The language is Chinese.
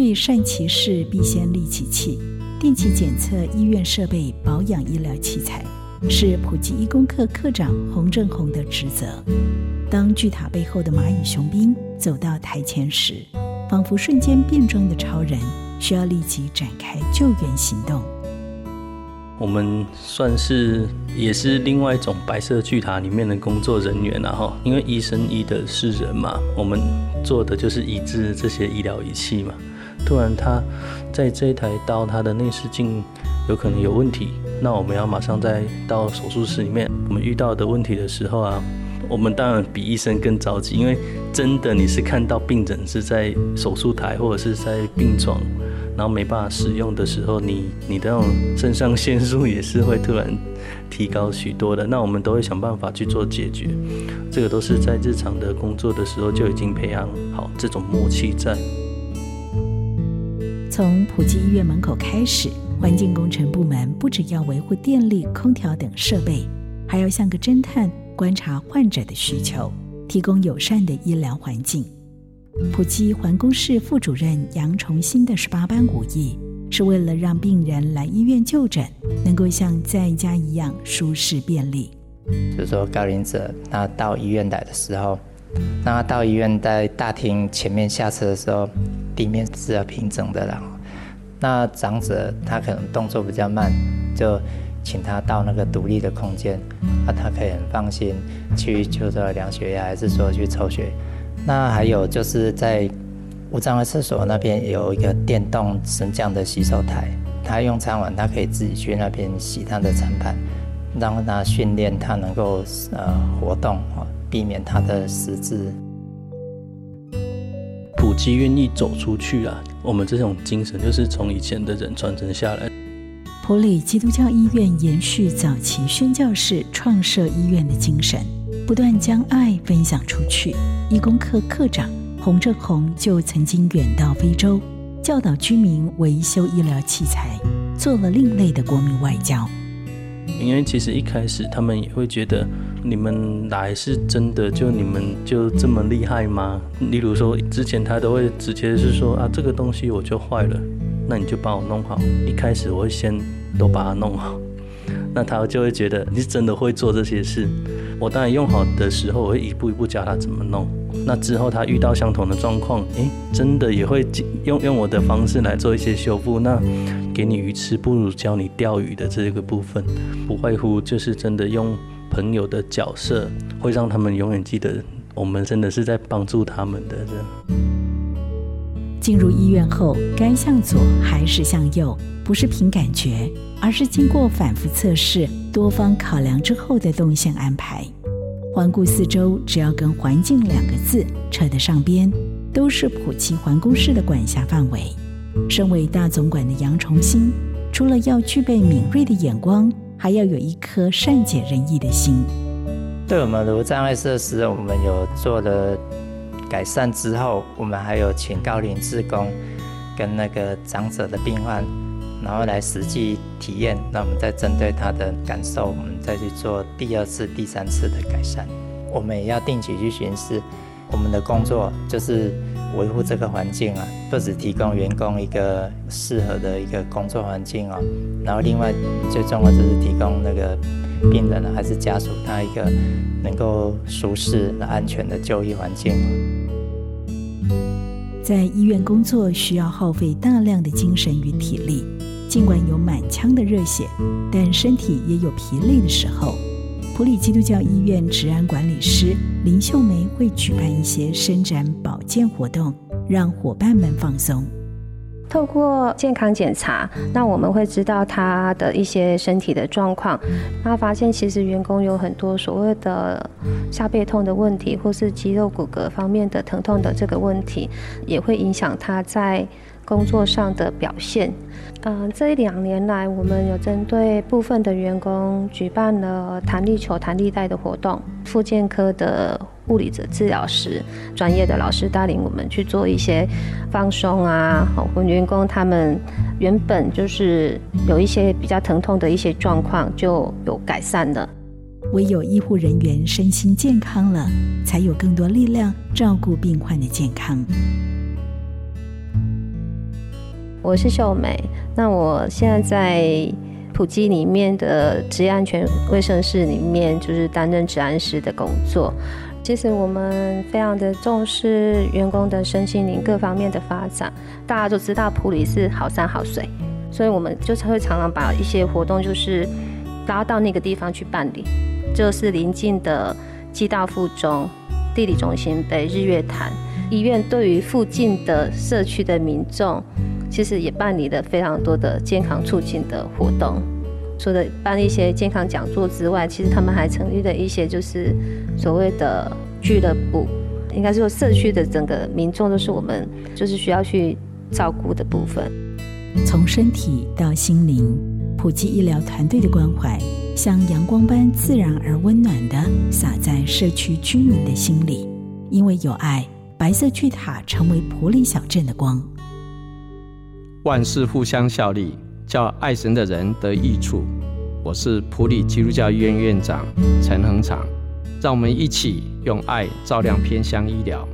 欲善其事，必先利其器。定期检测医院设备，保养医疗器材，是普及医工课课长洪正宏的职责。当巨塔背后的蚂蚁雄兵走到台前时，仿佛瞬间变装的超人，需要立即展开救援行动。我们算是也是另外一种白色巨塔里面的工作人员然后，因为医生医的是人嘛，我们做的就是医治这些医疗仪器嘛。突然他在这一台刀，他的内视镜有可能有问题，那我们要马上再到手术室里面。我们遇到的问题的时候啊，我们当然比医生更着急，因为真的你是看到病人是在手术台或者是在病床。然后没办法使用的时候，你你的那种肾上腺素也是会突然提高许多的。那我们都会想办法去做解决，这个都是在日常的工作的时候就已经培养好这种默契在。从普及医院门口开始，环境工程部门不只要维护电力、空调等设备，还要像个侦探观察患者的需求，提供友善的医疗环境。普济环工室副主任杨崇新的十八般武艺，是为了让病人来医院就诊能够像在家一样舒适便利。就是说，高龄者那到医院来的时候，那到医院在大厅前面下车的时候，地面是要平整的啦。那长者他可能动作比较慢，就请他到那个独立的空间，那他可以很放心去就说量血压，还是说去抽血。那还有就是在无障碍厕所那边有一个电动升降的洗手台，他用餐完他可以自己去那边洗他的餐盘，让他训练他能够呃活动避免他的失智。普及愿意走出去啊，我们这种精神就是从以前的人传承下来。普里基督教医院延续早期宣教士创设医院的精神。不断将爱分享出去。义工课课长洪正宏就曾经远到非洲，教导居民维修医疗器材，做了另类的国民外交。因为其实一开始他们也会觉得，你们来是真的，就你们就这么厉害吗？例如说，之前他都会直接是说啊，这个东西我就坏了，那你就帮我弄好。一开始我会先都把它弄好，那他就会觉得你是真的会做这些事。我当然用好的时候，我会一步一步教他怎么弄。那之后他遇到相同的状况，诶，真的也会用用我的方式来做一些修复。那给你鱼吃，不如教你钓鱼的这个部分，不外乎就是真的用朋友的角色，会让他们永远记得我们真的是在帮助他们的。人。进入医院后，该向左还是向右，不是凭感觉。而是经过反复测试、多方考量之后的动线安排。环顾四周，只要跟“环境”两个字扯得上边，都是普奇环工室的管辖范围。身为大总管的杨崇新，除了要具备敏锐的眼光，还要有一颗善解人意的心。对我们无障碍设施，我们有做了改善之后，我们还有请高龄职工跟那个长者的病患。然后来实际体验，那我们再针对他的感受，我们再去做第二次、第三次的改善。我们也要定期去巡视，我们的工作就是维护这个环境啊，不只提供员工一个适合的一个工作环境哦，然后另外最重要就是提供那个病人还是家属他一个能够舒适、安全的就医环境。在医院工作需要耗费大量的精神与体力。尽管有满腔的热血，但身体也有疲累的时候。普里基督教医院治安管理师林秀梅会举办一些伸展保健活动，让伙伴们放松。透过健康检查，那我们会知道他的一些身体的状况。那发现其实员工有很多所谓的下背痛的问题，或是肌肉骨骼方面的疼痛的这个问题，也会影响他在。工作上的表现，嗯，这一两年来，我们有针对部分的员工举办了弹力球、弹力带的活动。复健科的物理者治疗师，专业的老师带领我们去做一些放松啊。我们员工他们原本就是有一些比较疼痛的一些状况，就有改善了。唯有医护人员身心健康了，才有更多力量照顾病患的健康。我是秀美。那我现在在普基里面的职业安全卫生室里面，就是担任治安师的工作。其实我们非常的重视员工的身心灵各方面的发展。大家都知道普里是好山好水，所以我们就会常常把一些活动就是拉到那个地方去办理。就是临近的基大附中、地理中心、北日月潭医院，对于附近的社区的民众，其实也办理了非常多的健康促进的活动。除了办一些健康讲座之外，其实他们还成立了一些就是所谓的俱乐部，应该说社区的整个民众都是我们就是需要去照顾的部分。从身体到心灵，普及医疗团队的关怀，像阳光般自然而温暖的洒在社区居民的心里。因为有爱，白色巨塔成为普里小镇的光。万事互相效力。叫爱神的人得益处。我是普里基督教医院院长陈恒长，让我们一起用爱照亮偏乡医疗。